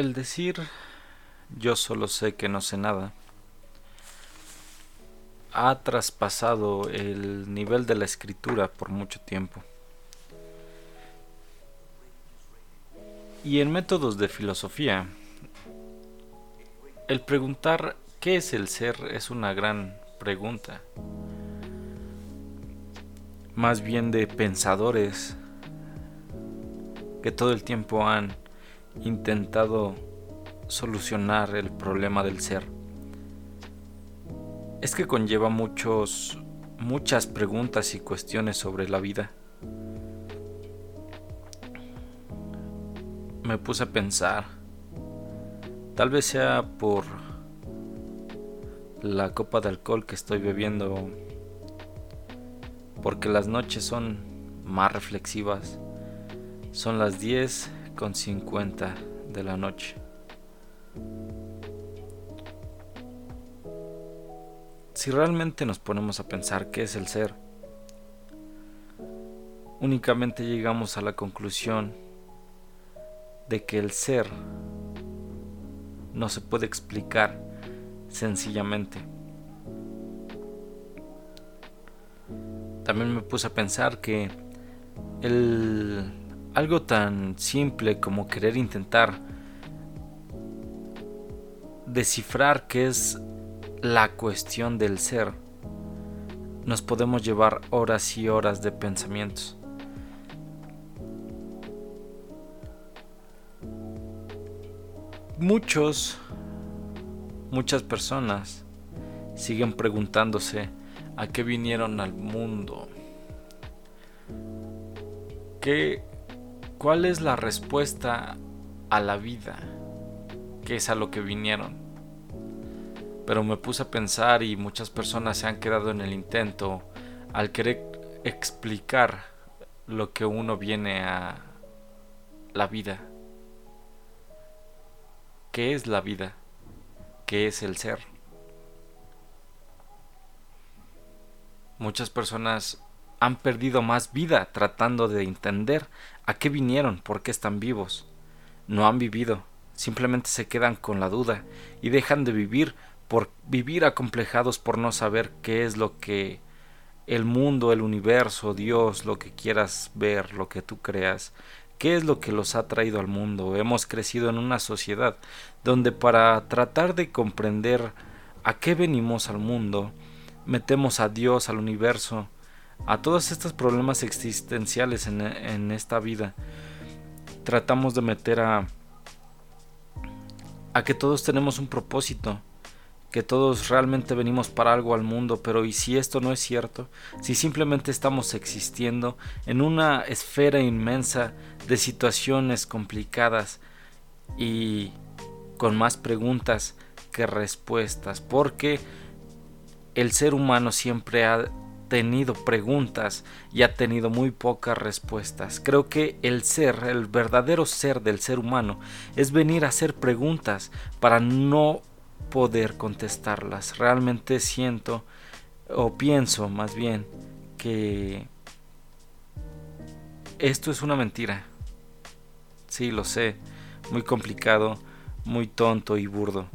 El decir yo solo sé que no sé nada ha traspasado el nivel de la escritura por mucho tiempo. Y en métodos de filosofía, el preguntar qué es el ser es una gran pregunta. Más bien de pensadores que todo el tiempo han intentado solucionar el problema del ser. Es que conlleva muchos muchas preguntas y cuestiones sobre la vida. Me puse a pensar, tal vez sea por la copa de alcohol que estoy bebiendo, porque las noches son más reflexivas. Son las 10 con 50 de la noche. Si realmente nos ponemos a pensar qué es el ser, únicamente llegamos a la conclusión de que el ser no se puede explicar sencillamente. También me puse a pensar que el, algo tan simple como querer intentar descifrar qué es la cuestión del ser, nos podemos llevar horas y horas de pensamientos. Muchos, muchas personas siguen preguntándose a qué vinieron al mundo. ¿Qué, ¿Cuál es la respuesta a la vida? ¿Qué es a lo que vinieron? pero me puse a pensar y muchas personas se han quedado en el intento al querer explicar lo que uno viene a la vida. ¿Qué es la vida? ¿Qué es el ser? Muchas personas han perdido más vida tratando de entender a qué vinieron, por qué están vivos. No han vivido, simplemente se quedan con la duda y dejan de vivir por vivir acomplejados por no saber qué es lo que el mundo, el universo, Dios, lo que quieras ver, lo que tú creas, qué es lo que los ha traído al mundo. Hemos crecido en una sociedad donde para tratar de comprender a qué venimos al mundo, metemos a Dios, al universo, a todos estos problemas existenciales en, en esta vida. Tratamos de meter a a que todos tenemos un propósito, que todos realmente venimos para algo al mundo, pero ¿y si esto no es cierto? Si simplemente estamos existiendo en una esfera inmensa de situaciones complicadas y con más preguntas que respuestas, porque el ser humano siempre ha tenido preguntas y ha tenido muy pocas respuestas. Creo que el ser, el verdadero ser del ser humano, es venir a hacer preguntas para no poder contestarlas. Realmente siento o pienso más bien que esto es una mentira. Sí, lo sé, muy complicado, muy tonto y burdo.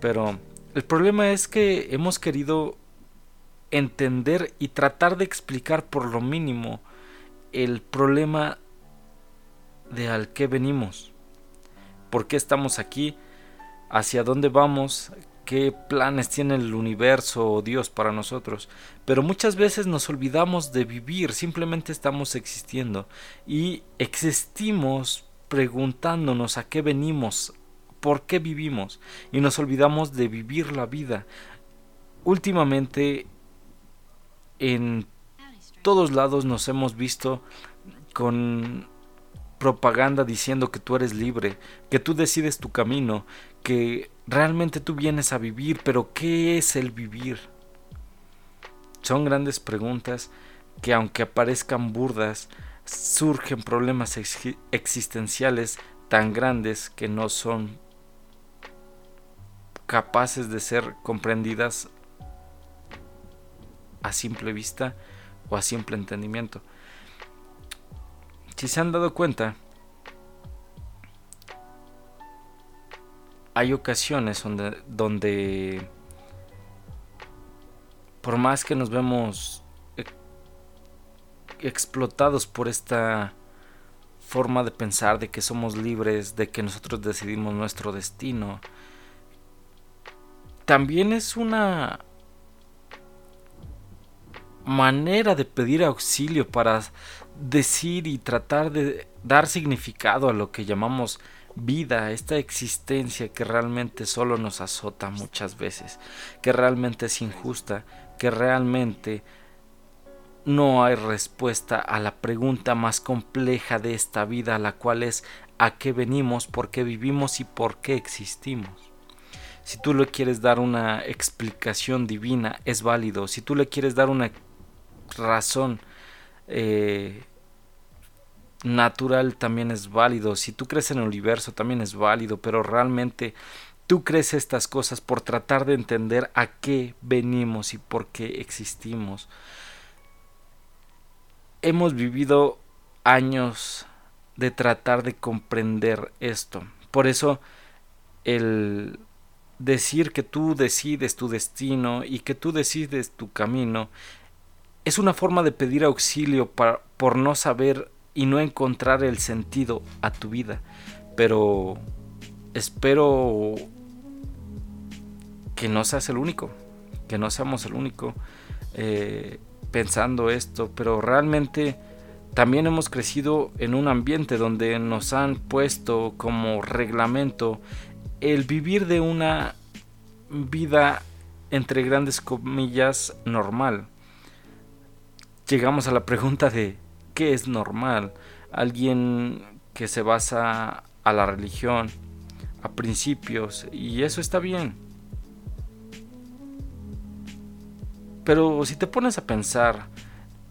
Pero el problema es que hemos querido entender y tratar de explicar por lo mínimo el problema de al que venimos. ¿Por qué estamos aquí? hacia dónde vamos, qué planes tiene el universo o Dios para nosotros. Pero muchas veces nos olvidamos de vivir, simplemente estamos existiendo y existimos preguntándonos a qué venimos, por qué vivimos y nos olvidamos de vivir la vida. Últimamente en todos lados nos hemos visto con propaganda diciendo que tú eres libre, que tú decides tu camino, que realmente tú vienes a vivir, pero ¿qué es el vivir? Son grandes preguntas que aunque aparezcan burdas, surgen problemas existenciales tan grandes que no son capaces de ser comprendidas a simple vista o a simple entendimiento. Si se han dado cuenta, hay ocasiones donde, por más que nos vemos explotados por esta forma de pensar de que somos libres, de que nosotros decidimos nuestro destino, también es una manera de pedir auxilio para decir y tratar de dar significado a lo que llamamos vida, esta existencia que realmente solo nos azota muchas veces, que realmente es injusta, que realmente no hay respuesta a la pregunta más compleja de esta vida, la cual es ¿a qué venimos, por qué vivimos y por qué existimos? Si tú le quieres dar una explicación divina, es válido. Si tú le quieres dar una razón eh, natural, también es válido. Si tú crees en el universo, también es válido. Pero realmente tú crees estas cosas por tratar de entender a qué venimos y por qué existimos hemos vivido años de tratar de comprender esto. Por eso el decir que tú decides tu destino y que tú decides tu camino es una forma de pedir auxilio por no saber y no encontrar el sentido a tu vida. Pero espero que no seas el único, que no seamos el único. Eh, pensando esto, pero realmente también hemos crecido en un ambiente donde nos han puesto como reglamento el vivir de una vida entre grandes comillas normal. Llegamos a la pregunta de ¿qué es normal? Alguien que se basa a la religión, a principios, y eso está bien. Pero si te pones a pensar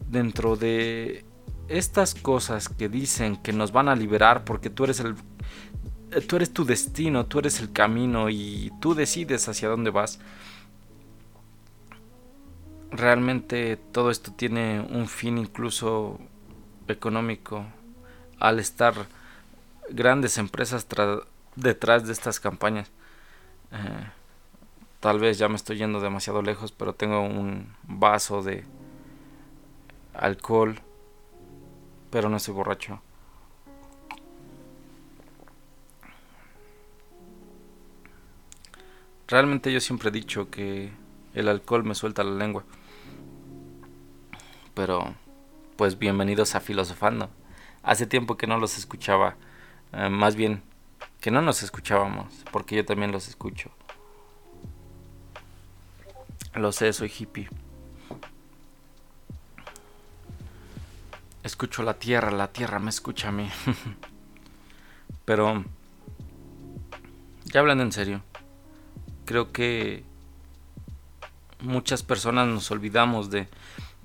dentro de estas cosas que dicen que nos van a liberar porque tú eres el tú eres tu destino, tú eres el camino y tú decides hacia dónde vas. Realmente todo esto tiene un fin incluso económico al estar grandes empresas detrás de estas campañas. Eh, Tal vez ya me estoy yendo demasiado lejos, pero tengo un vaso de alcohol, pero no estoy borracho. Realmente yo siempre he dicho que el alcohol me suelta la lengua. Pero, pues bienvenidos a Filosofando. Hace tiempo que no los escuchaba. Eh, más bien, que no nos escuchábamos, porque yo también los escucho. Lo sé, soy hippie. Escucho la tierra, la tierra me escucha a mí. Pero, ya hablando en serio, creo que muchas personas nos olvidamos de,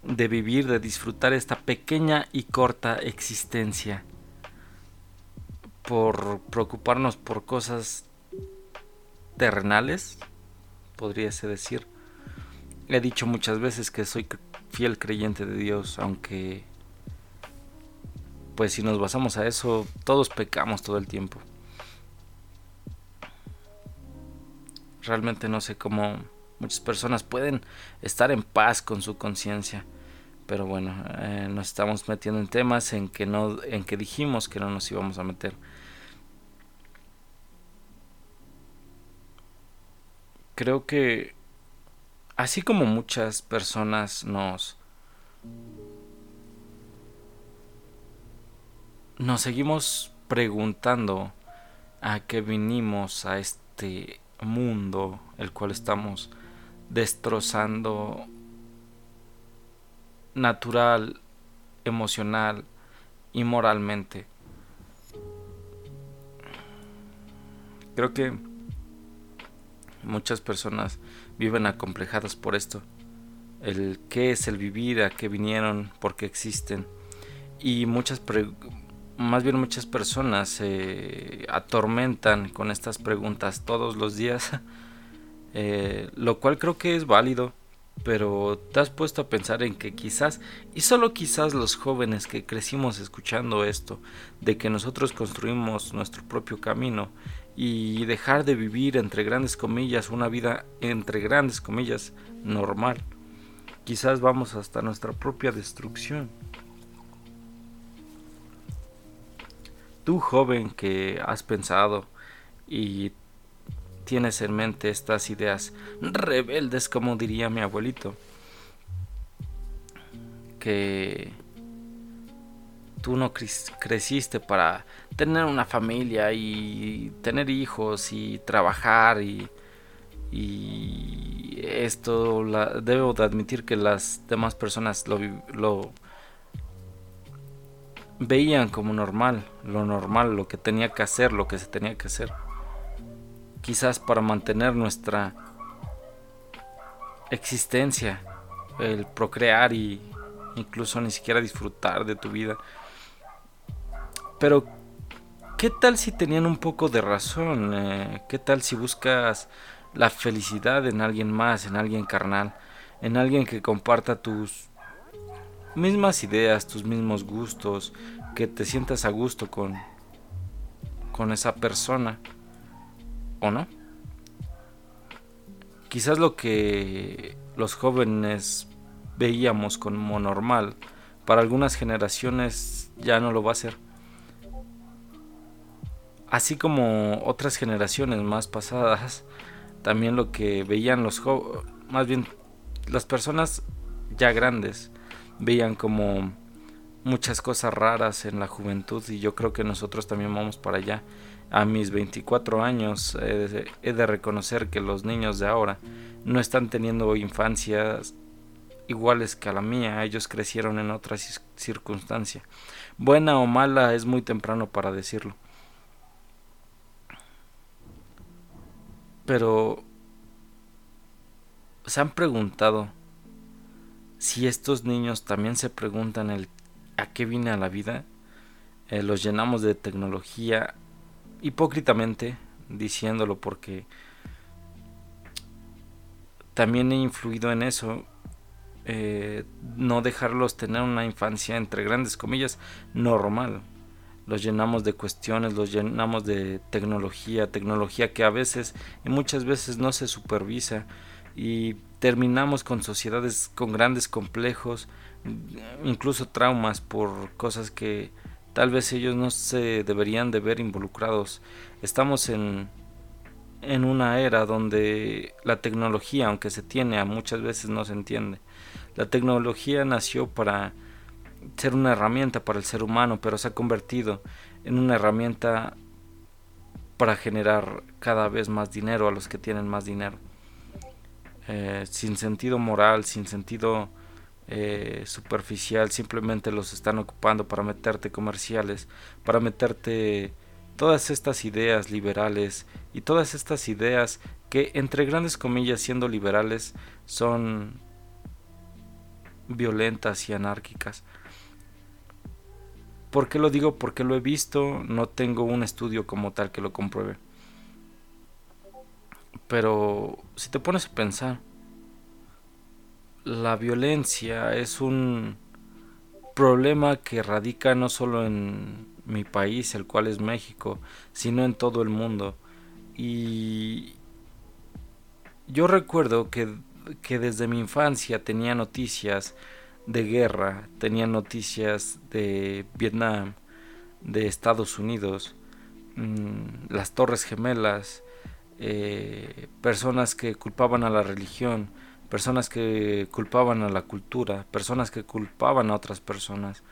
de vivir, de disfrutar esta pequeña y corta existencia por preocuparnos por cosas terrenales, podríase decir He dicho muchas veces que soy fiel creyente de Dios, aunque pues si nos basamos a eso, todos pecamos todo el tiempo. Realmente no sé cómo muchas personas pueden estar en paz con su conciencia. Pero bueno, eh, nos estamos metiendo en temas en que no, en que dijimos que no nos íbamos a meter. Creo que así como muchas personas nos nos seguimos preguntando a qué vinimos a este mundo el cual estamos destrozando natural, emocional y moralmente. Creo que muchas personas viven acomplejadas por esto. El qué es el vivir, a qué vinieron, por qué existen. Y muchas, más bien muchas personas se atormentan con estas preguntas todos los días. Eh, lo cual creo que es válido. Pero te has puesto a pensar en que quizás, y solo quizás los jóvenes que crecimos escuchando esto, de que nosotros construimos nuestro propio camino y dejar de vivir entre grandes comillas una vida entre grandes comillas normal. Quizás vamos hasta nuestra propia destrucción. Tú joven que has pensado y tienes en mente estas ideas rebeldes como diría mi abuelito, que tú no creciste para tener una familia y tener hijos y trabajar y, y esto debo de admitir que las demás personas lo veían como normal, lo normal, lo que tenía que hacer, lo que se tenía que hacer. Quizás para mantener nuestra existencia, el procrear y incluso ni siquiera disfrutar de tu vida. Pero, ¿qué tal si tenían un poco de razón? Eh, ¿Qué tal si buscas la felicidad en alguien más, en alguien carnal, en alguien que comparta tus mismas ideas, tus mismos gustos, que te sientas a gusto con, con esa persona? ¿O no? Quizás lo que los jóvenes veíamos como normal, para algunas generaciones ya no lo va a ser así como otras generaciones más pasadas, también lo que veían los jóvenes, más bien las personas ya grandes, veían como muchas cosas raras en la juventud y yo creo que nosotros también vamos para allá. A mis 24 años he de reconocer que los niños de ahora no están teniendo infancias iguales que a la mía, ellos crecieron en otra circunstancia. Buena o mala es muy temprano para decirlo. Pero se han preguntado si estos niños también se preguntan el a qué vine a la vida. Eh, los llenamos de tecnología hipócritamente diciéndolo porque también he influido en eso. Eh, no dejarlos tener una infancia entre grandes comillas normal los llenamos de cuestiones, los llenamos de tecnología, tecnología que a veces y muchas veces no se supervisa y terminamos con sociedades con grandes complejos, incluso traumas por cosas que tal vez ellos no se deberían de ver involucrados. Estamos en en una era donde la tecnología, aunque se tiene, muchas veces no se entiende. La tecnología nació para ser una herramienta para el ser humano, pero se ha convertido en una herramienta para generar cada vez más dinero a los que tienen más dinero. Eh, sin sentido moral, sin sentido eh, superficial, simplemente los están ocupando para meterte comerciales, para meterte todas estas ideas liberales y todas estas ideas que entre grandes comillas siendo liberales son violentas y anárquicas. ¿Por qué lo digo? Porque lo he visto, no tengo un estudio como tal que lo compruebe. Pero si te pones a pensar, la violencia es un problema que radica no solo en mi país, el cual es México, sino en todo el mundo. Y yo recuerdo que, que desde mi infancia tenía noticias de guerra, tenían noticias de Vietnam, de Estados Unidos, mm, las Torres Gemelas, eh, personas que culpaban a la religión, personas que culpaban a la cultura, personas que culpaban a otras personas.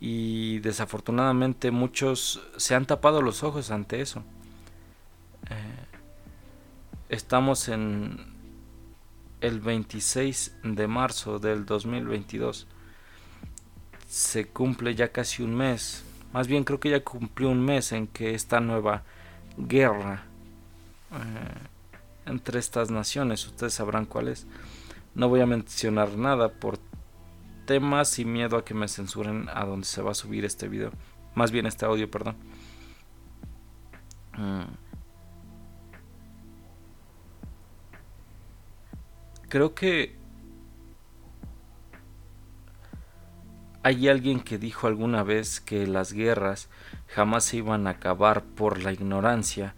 Y desafortunadamente muchos se han tapado los ojos ante eso. Eh, estamos en el 26 de marzo del 2022. Se cumple ya casi un mes, más bien creo que ya cumplió un mes en que esta nueva guerra eh, entre estas naciones, ustedes sabrán cuál es. No voy a mencionar nada por temas y miedo a que me censuren a donde se va a subir este video, más bien este audio, perdón. Mm. creo que hay alguien que dijo alguna vez que las guerras jamás se iban a acabar por la ignorancia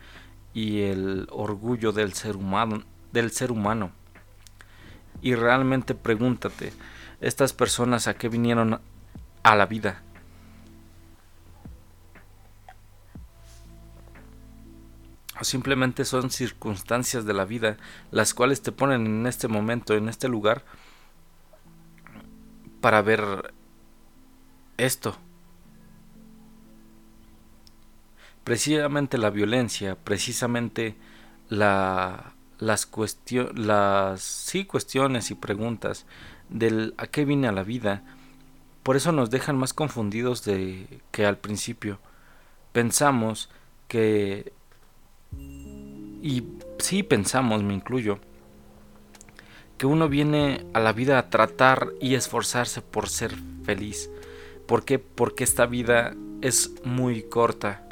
y el orgullo del ser humano, del ser humano. Y realmente pregúntate, estas personas a qué vinieron a la vida? o simplemente son circunstancias de la vida las cuales te ponen en este momento, en este lugar, para ver esto. Precisamente la violencia, precisamente la, las, cuestiones, las sí, cuestiones y preguntas del a qué viene a la vida, por eso nos dejan más confundidos de que al principio. Pensamos que y sí pensamos, me incluyo, que uno viene a la vida a tratar y esforzarse por ser feliz. ¿Por qué? Porque esta vida es muy corta.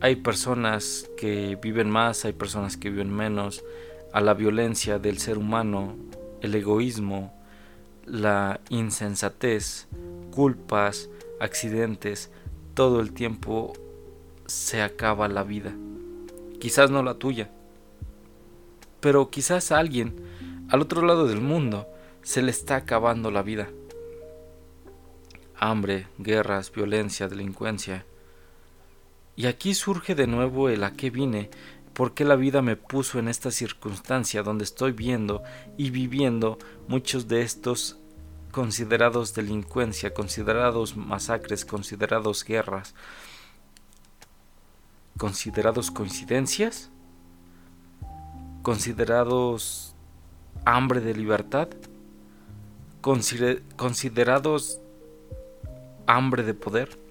Hay personas que viven más, hay personas que viven menos. A la violencia del ser humano, el egoísmo, la insensatez, culpas, accidentes, todo el tiempo se acaba la vida. Quizás no la tuya, pero quizás a alguien al otro lado del mundo se le está acabando la vida. Hambre, guerras, violencia, delincuencia. Y aquí surge de nuevo el a qué vine, por qué la vida me puso en esta circunstancia donde estoy viendo y viviendo muchos de estos considerados delincuencia, considerados masacres, considerados guerras, considerados coincidencias, considerados hambre de libertad, considerados hambre de poder,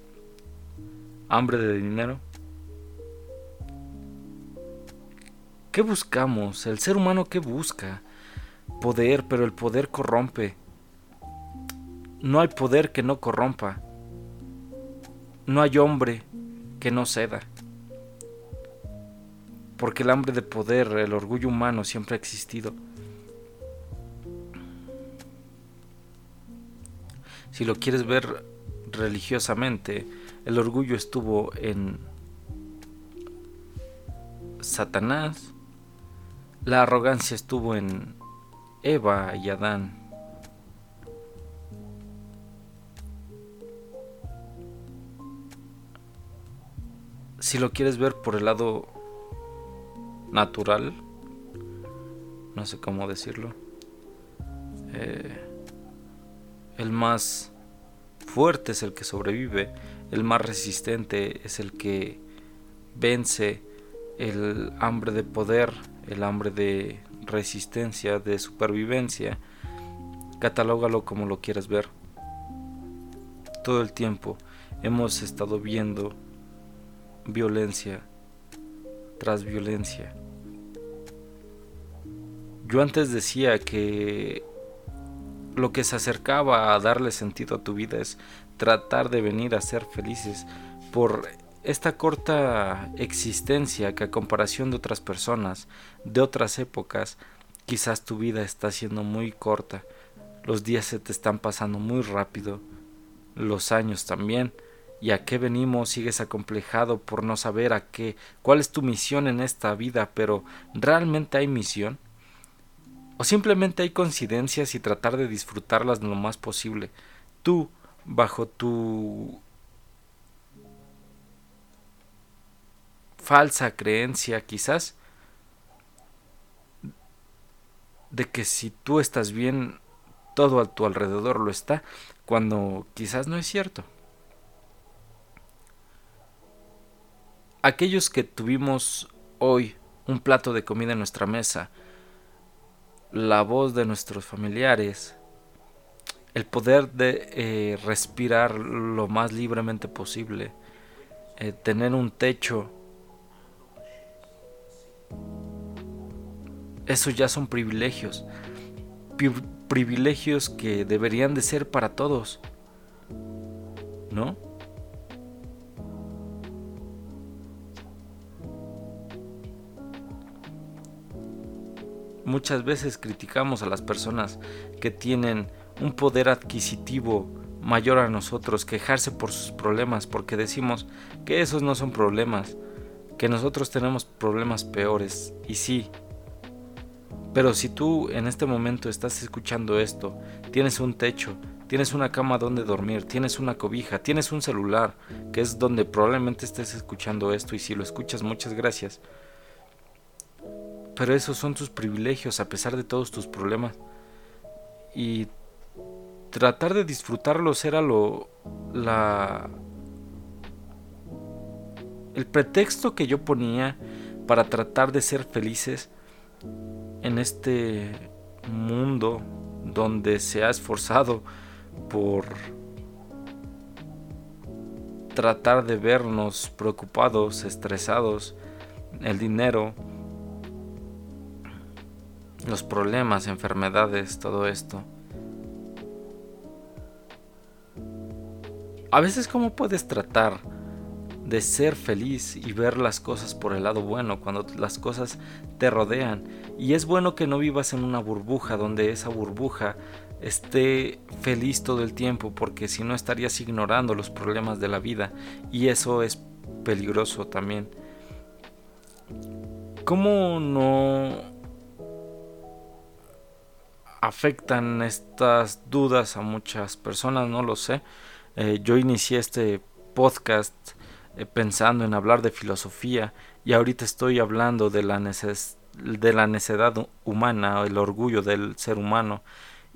hambre de dinero. ¿Qué buscamos? El ser humano qué busca? Poder, pero el poder corrompe. No hay poder que no corrompa. No hay hombre que no ceda porque el hambre de poder, el orgullo humano siempre ha existido. Si lo quieres ver religiosamente, el orgullo estuvo en Satanás, la arrogancia estuvo en Eva y Adán. Si lo quieres ver por el lado natural, no sé cómo decirlo, eh, el más fuerte es el que sobrevive, el más resistente es el que vence el hambre de poder, el hambre de resistencia, de supervivencia, catalógalo como lo quieras ver. Todo el tiempo hemos estado viendo violencia tras violencia. Yo antes decía que lo que se acercaba a darle sentido a tu vida es tratar de venir a ser felices por esta corta existencia que a comparación de otras personas, de otras épocas, quizás tu vida está siendo muy corta, los días se te están pasando muy rápido, los años también, y a qué venimos sigues acomplejado por no saber a qué, cuál es tu misión en esta vida, pero ¿realmente hay misión? ¿O simplemente hay coincidencias y tratar de disfrutarlas lo más posible? Tú, bajo tu falsa creencia quizás, de que si tú estás bien, todo a tu alrededor lo está, cuando quizás no es cierto. aquellos que tuvimos hoy un plato de comida en nuestra mesa, la voz de nuestros familiares, el poder de eh, respirar lo más libremente posible, eh, tener un techo, eso ya son privilegios, privilegios que deberían de ser para todos, ¿no? Muchas veces criticamos a las personas que tienen un poder adquisitivo mayor a nosotros, quejarse por sus problemas, porque decimos que esos no son problemas, que nosotros tenemos problemas peores, y sí. Pero si tú en este momento estás escuchando esto, tienes un techo, tienes una cama donde dormir, tienes una cobija, tienes un celular, que es donde probablemente estés escuchando esto, y si lo escuchas, muchas gracias. Pero esos son tus privilegios a pesar de todos tus problemas. Y tratar de disfrutarlos era lo la el pretexto que yo ponía para tratar de ser felices en este mundo donde se ha esforzado por tratar de vernos preocupados, estresados, el dinero, los problemas, enfermedades, todo esto. A veces cómo puedes tratar de ser feliz y ver las cosas por el lado bueno cuando las cosas te rodean. Y es bueno que no vivas en una burbuja donde esa burbuja esté feliz todo el tiempo porque si no estarías ignorando los problemas de la vida y eso es peligroso también. ¿Cómo no afectan estas dudas a muchas personas? No lo sé. Eh, yo inicié este podcast eh, pensando en hablar de filosofía y ahorita estoy hablando de la, de la necedad humana, el orgullo del ser humano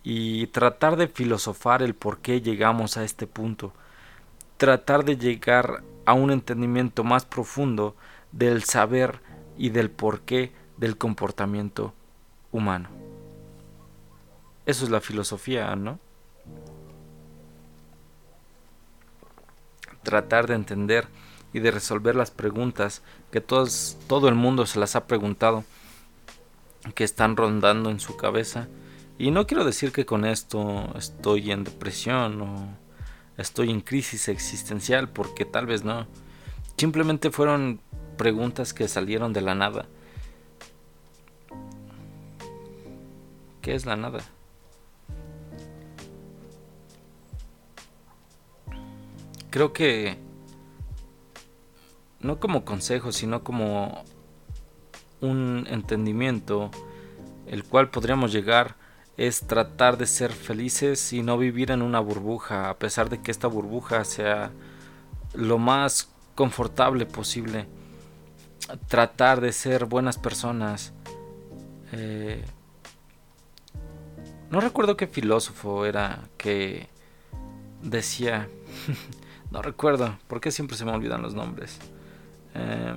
y tratar de filosofar el por qué llegamos a este punto, tratar de llegar a un entendimiento más profundo del saber y del porqué del comportamiento humano. Eso es la filosofía, ¿no? Tratar de entender y de resolver las preguntas que todos, todo el mundo se las ha preguntado, que están rondando en su cabeza. Y no quiero decir que con esto estoy en depresión o estoy en crisis existencial, porque tal vez no. Simplemente fueron preguntas que salieron de la nada. ¿Qué es la nada? Creo que no como consejo, sino como un entendimiento el cual podríamos llegar es tratar de ser felices y no vivir en una burbuja, a pesar de que esta burbuja sea lo más confortable posible. Tratar de ser buenas personas. Eh, no recuerdo qué filósofo era que decía No recuerdo, porque siempre se me olvidan los nombres. Eh,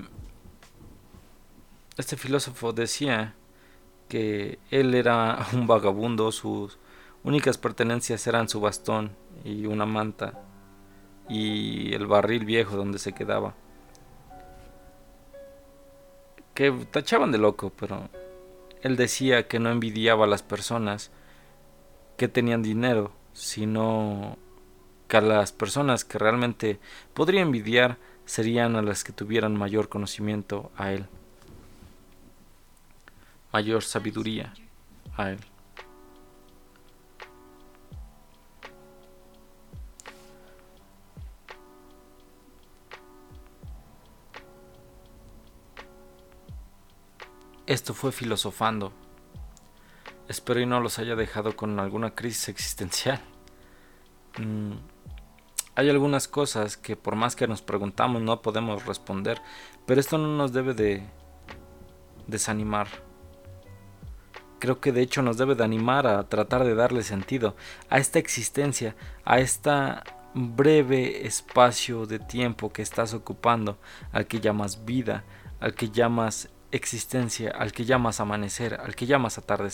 este filósofo decía que él era un vagabundo, sus únicas pertenencias eran su bastón y una manta y el barril viejo donde se quedaba. Que tachaban de loco, pero él decía que no envidiaba a las personas que tenían dinero, sino que las personas que realmente podría envidiar serían a las que tuvieran mayor conocimiento a él, mayor sabiduría a él. Esto fue filosofando. Espero y no los haya dejado con alguna crisis existencial. Mm, hay algunas cosas que por más que nos preguntamos no podemos responder, pero esto no nos debe de desanimar. Creo que de hecho nos debe de animar a tratar de darle sentido a esta existencia, a esta breve espacio de tiempo que estás ocupando, al que llamas vida, al que llamas existencia, al que llamas amanecer, al que llamas atardecer.